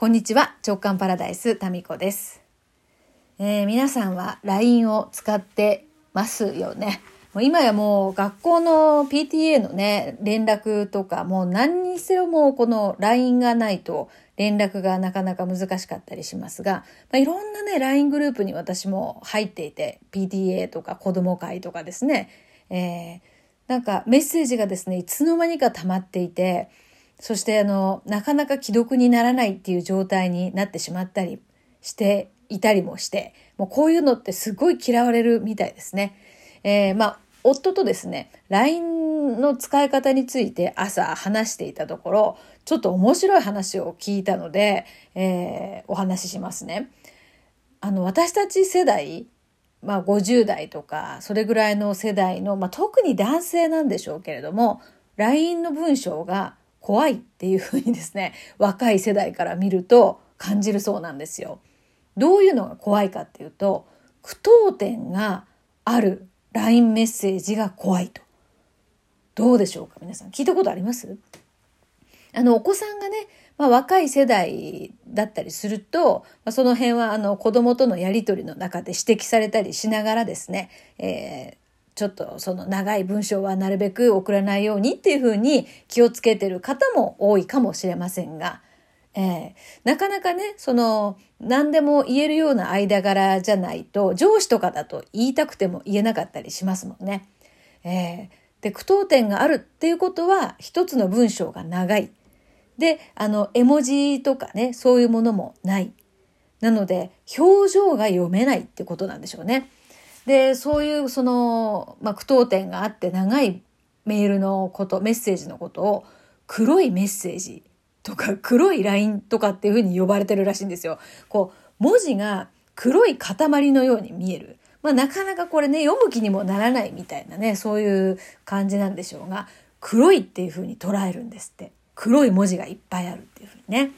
こんにちは、直感パラダイス、タミコです。えー、皆さんは LINE を使ってますよね。もう今やもう学校の PTA のね、連絡とか、もう何にせよもうこの LINE がないと連絡がなかなか難しかったりしますが、まあ、いろんなね、LINE グループに私も入っていて、PTA とか子供会とかですね、えー、なんかメッセージがですね、いつの間にか溜まっていて、そしてあの、なかなか既読にならないっていう状態になってしまったりしていたりもして、もうこういうのってすごい嫌われるみたいですね。えー、まあ、夫とですね、LINE の使い方について朝話していたところ、ちょっと面白い話を聞いたので、えー、お話ししますね。あの、私たち世代、まあ50代とか、それぐらいの世代の、まあ特に男性なんでしょうけれども、LINE の文章が怖いっていうふうにですね、若い世代から見ると感じるそうなんですよ。どういうのが怖いかっていうと、句読点がある LINE メッセージが怖いと。どうでしょうか皆さん。聞いたことあります？あの、お子さんがね、まあ、若い世代だったりすると、まあ、その辺はあの子供とのやりとりの中で指摘されたりしながらですね、えちょっとその長い文章はなるべく送らないようにっていうふうに気をつけてる方も多いかもしれませんが、えー、なかなかね、その何でも言えるような間柄じゃないと上司とかだと言いたくても言えなかったりしますもんね。えー、で、句読点があるっていうことは一つの文章が長い。で、あの、絵文字とかね、そういうものもない。なので、表情が読めないってことなんでしょうね。で、そういうその、まあ、句読点があって長いメールのこと、メッセージのことを黒いメッセージとか 黒いラインとかっていうふうに呼ばれてるらしいんですよ。こう、文字が黒い塊のように見える。まあなかなかこれね、読む気にもならないみたいなね、そういう感じなんでしょうが、黒いっていうふうに捉えるんですって。黒い文字がいっぱいあるっていうふうにね。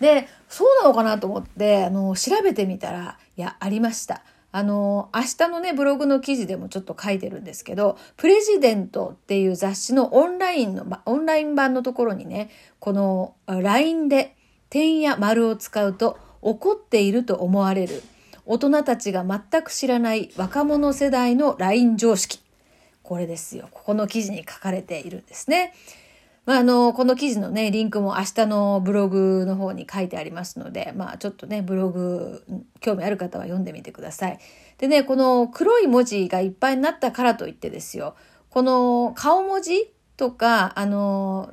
で、そうなのかなと思って、あの、調べてみたら、いや、ありました。あの、明日のね、ブログの記事でもちょっと書いてるんですけど、プレジデントっていう雑誌のオンラインの、オンライン版のところにね、この LINE で点や丸を使うと怒っていると思われる大人たちが全く知らない若者世代の LINE 常識。これですよ。ここの記事に書かれているんですね。まあ、あの、この記事のね、リンクも明日のブログの方に書いてありますので、まあ、ちょっとね、ブログ、興味ある方は読んでみてください。でね、この黒い文字がいっぱいになったからといってですよ、この顔文字とか、あの、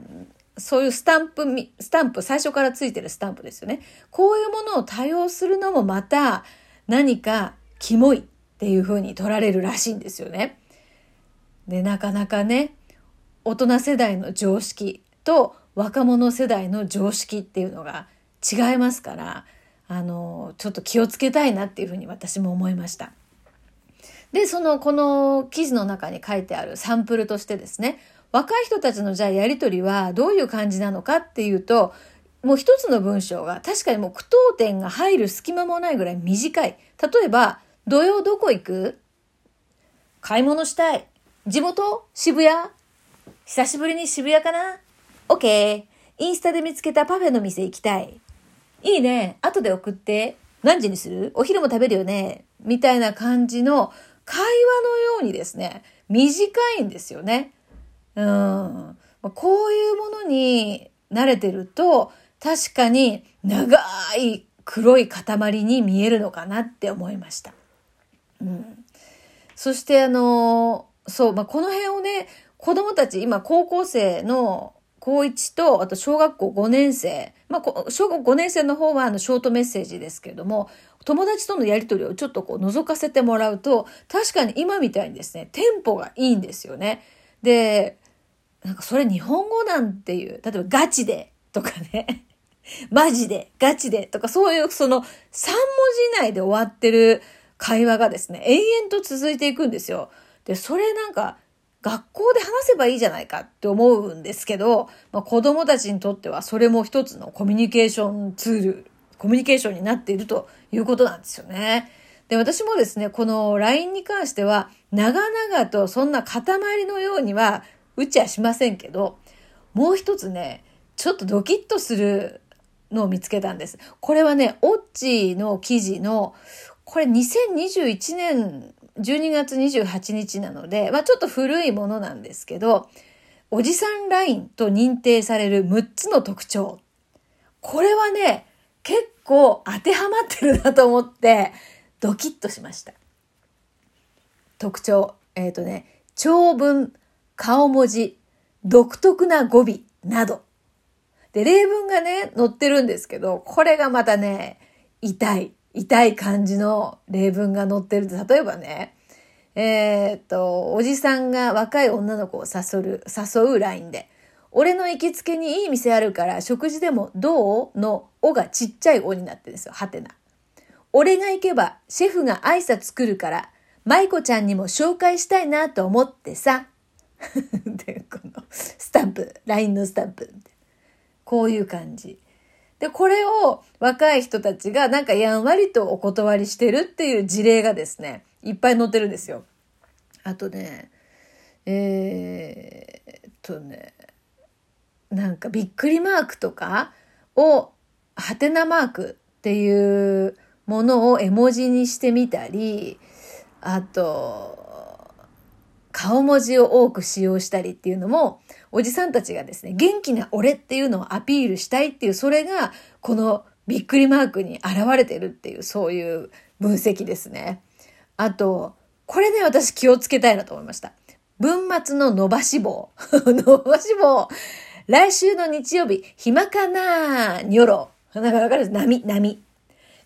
そういうスタンプ、スタンプ、最初からついてるスタンプですよね。こういうものを多用するのもまた何かキモいっていう風に取られるらしいんですよね。で、なかなかね、大人世代の常識と若者世代の常識っていうのが違いますから、あの、ちょっと気をつけたいなっていうふうに私も思いました。で、その、この記事の中に書いてあるサンプルとしてですね、若い人たちのじゃあやりとりはどういう感じなのかっていうと、もう一つの文章が確かにもう句読点が入る隙間もないぐらい短い。例えば、土曜どこ行く？買い物したい。地元？渋谷？久しぶりに渋谷かな ?OK。インスタで見つけたパフェの店行きたい。いいね。後で送って。何時にする？お昼も食べるよねみたいな感じの会話のようにですね、短いんですよね。うん。こういうものに慣れてると、確かに長い黒い塊に見えるのかなって思いました。うん。そしてあの、そう、まあ、この辺をね、子供たち、今高校生の高1と、あと小学校5年生。まあ、小学校5年生の方はあのショートメッセージですけれども、友達とのやりとりをちょっとこう覗かせてもらうと、確かに今みたいにですね、テンポがいいんですよね。で、なんかそれ日本語なんていう、例えばガチでとかね、マジで、ガチでとかそういうその3文字以内で終わってる会話がですね、延々と続いていくんですよ。で、それなんか学校で話せばいいじゃないかって思うんですけど、まあ、子供たちにとってはそれも一つのコミュニケーションツール、コミュニケーションになっているということなんですよね。で、私もですね、この LINE に関しては、長々とそんな塊のようには打ちはしませんけど、もう一つね、ちょっとドキッとするのを見つけたんです。これはね、オッチの記事の、これ2021年12月28日なので、まあちょっと古いものなんですけど、おじさんラインと認定される6つの特徴。これはね、結構当てはまってるなと思って、ドキッとしました。特徴。えっ、ー、とね、長文、顔文字、独特な語尾など。で、例文がね、載ってるんですけど、これがまたね、痛い、痛い感じの例文が載ってる。例えばね、えー、っと、おじさんが若い女の子を誘う、誘うラインで、俺の行きつけにいい店あるから食事でもどうのおがちっちゃいおになってるんですよ。はてな。俺が行けばシェフが挨拶作るから舞子ちゃんにも紹介したいなと思ってさ。で、このスタンプ、LINE のスタンプ。こういう感じ。で、これを若い人たちがなんかやんわりとお断りしてるっていう事例がですね、いっぱい載ってるんですよ。あとね、えー、っとね、なんかびっくりマークとかを、はてなマークっていうものを絵文字にしてみたり、あと、顔文字を多く使用したりっていうのも、おじさんたちがですね、元気な俺っていうのをアピールしたいっていう、それが、このびっくりマークに現れてるっていう、そういう分析ですね。あと、これね、私気をつけたいなと思いました。文末の伸ばし棒。伸ばし棒。来週の日曜日、暇かなにょろ。なんかわかる？波、波。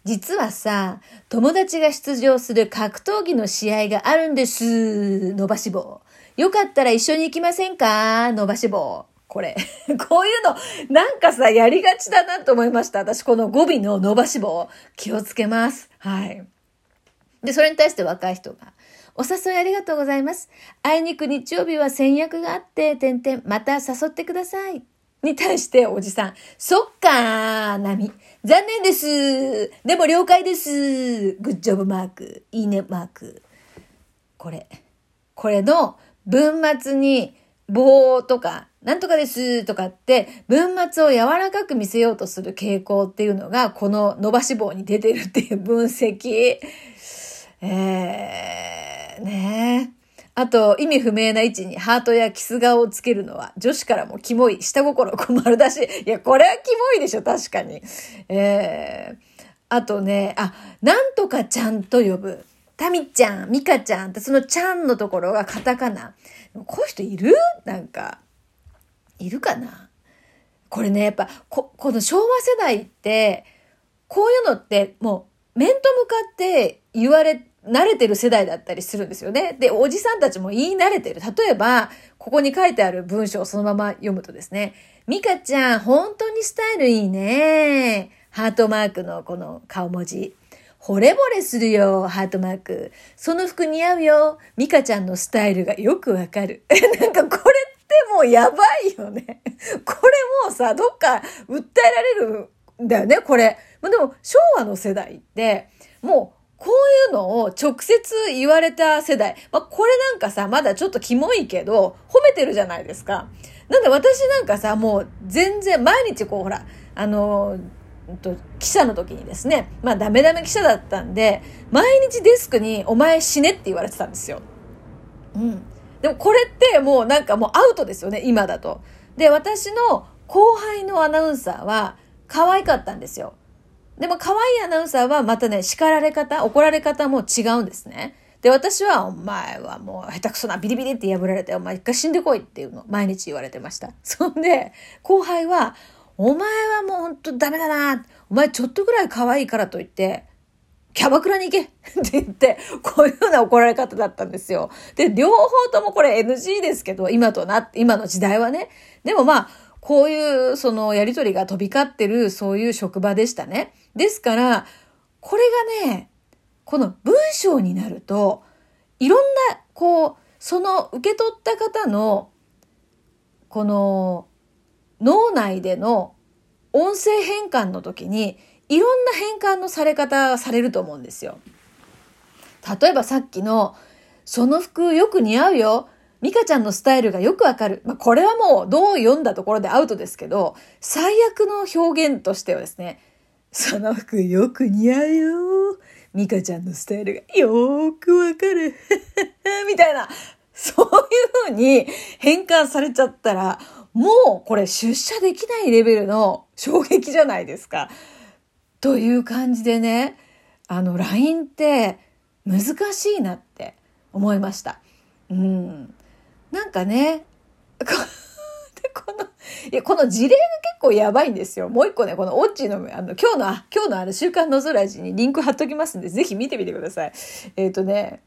実はさ、友達が出場する格闘技の試合があるんです。伸ばし棒。よかったら一緒に行きませんか伸ばし棒。これ。こういうの、なんかさ、やりがちだなと思いました。私、この語尾の伸ばし棒。気をつけます。はい。で、それに対して若い人が。お誘いありがとうございます。あいにく日曜日は先約があって、点々、また誘ってください。に対しておじさん、そっかー、波。残念です。でも了解です。グッジョブマーク。いいねマーク。これ。これの文末に棒とか、なんとかですとかって、文末を柔らかく見せようとする傾向っていうのが、この伸ばし棒に出てるっていう分析。えー、ねえあと、意味不明な位置にハートやキス顔をつけるのは、女子からもキモい、下心困るだし、いや、これはキモいでしょ、確かに。えー、あとね、あ、なんとかちゃんと呼ぶ。タミちゃん、ミカちゃんって、そのちゃんのところがカタカナ。こういう人いる？なんか、いるかな？これね、やっぱ、こ、この昭和世代って、こういうのってもう面と向かって言われ慣れてる世代だったりするんですよね。で、おじさんたちも言い慣れてる。例えば、ここに書いてある文章をそのまま読むとですね、ミカちゃん、本当にスタイルいいね。ハートマークのこの顔文字。惚れ惚れするよ、ハートマーク。その服似合うよ。ミカちゃんのスタイルがよくわかる。なんかこれってもうやばいよね。これもうさ、どっか訴えられるんだよね、これ。でも、昭和の世代って、もう、こういうのを直接言われた世代。まあ、これなんかさ、まだちょっとキモいけど、褒めてるじゃないですか。なんで私なんかさ、もう全然毎日こう、ほら、あの、と記者の時にですね、まあダメダメ記者だったんで、毎日デスクにお前死ねって言われてたんですよ。うん。でもこれってもうなんかもうアウトですよね、今だと。で、私の後輩のアナウンサーは可愛かったんですよ。でも可愛いアナウンサーはまたね、叱られ方、怒られ方も違うんですね。で、私は、お前はもう下手くそなビリビリって破られて、お前一回死んでこいっていうのを毎日言われてました。そんで、後輩は、お前はもうほんとダメだな。お前ちょっとぐらい可愛いからといって、キャバクラに行け って言って、こういうような怒られ方だったんですよ。で、両方ともこれ NG ですけど、今とな、今の時代はね。でもまあ、こういうそのやりとりが飛び交ってるそういう職場でしたね。ですから、これがね、この文章になると、いろんな、こう、その受け取った方の、この脳内での音声変換の時に、いろんな変換のされ方がされると思うんですよ。例えばさっきの、その服よく似合うよ。ミカちゃんのスタイルがよくわかる。まあ、これはもうどう読んだところでアウトですけど、最悪の表現としてはですね、その服よく似合うよ。ミカちゃんのスタイルがよくわかる。みたいな、そういう風に変換されちゃったら、もうこれ出社できないレベルの衝撃じゃないですか。という感じでね、あの LINE って難しいなって思いました。うん。なんかね、この、いや、この事例が結構やばいんですよ。もう一個ね、このオッチの、あの、今日の、今日のある週刊の空じにリンク貼っときますんで、ぜひ見てみてください。えっ、ー、とね、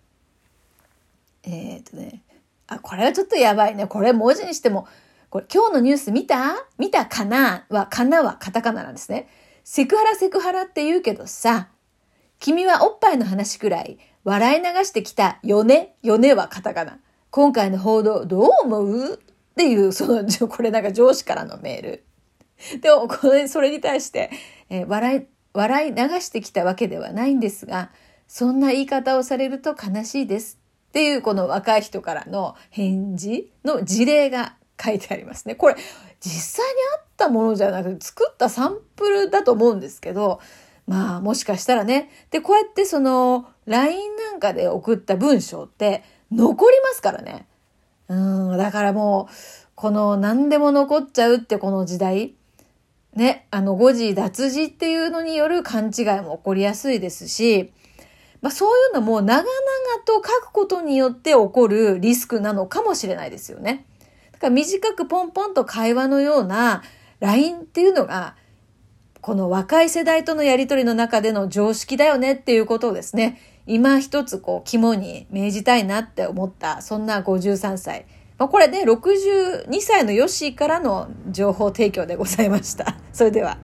えっ、ー、とね、あ、これはちょっとやばいね。これ文字にしても、これ今日のニュース見た？見たかな？は、かなはカタカナなんですね。セクハラセクハラって言うけどさ、君はおっぱいの話くらい笑い流してきたよね？よねはカタカナ。今回の報道どう思う？っていう、その、これなんか上司からのメール。でも、これ、それに対して、えー、笑い、笑い流してきたわけではないんですが、そんな言い方をされると悲しいです。っていうこの若い人からの返事の事例が書いてありますね。これ実際にあったものじゃなくて作ったサンプルだと思うんですけど、まあもしかしたらね。で、こうやってその LINE なんかで送った文章って残りますからね。うん、だからもう、この何でも残っちゃうってこの時代。ね、あの誤字脱字っていうのによる勘違いも起こりやすいですし、まあ、そういうのも長々と書くことによって起こるリスクなのかもしれないですよね。だから短くポンポンと会話のような LINE っていうのが、この若い世代とのやりとりの中での常識だよねっていうことをですね、今一つこう肝に銘じたいなって思った、そんな53歳。まあ、これね、62歳のヨッシーからの情報提供でございました。それでは。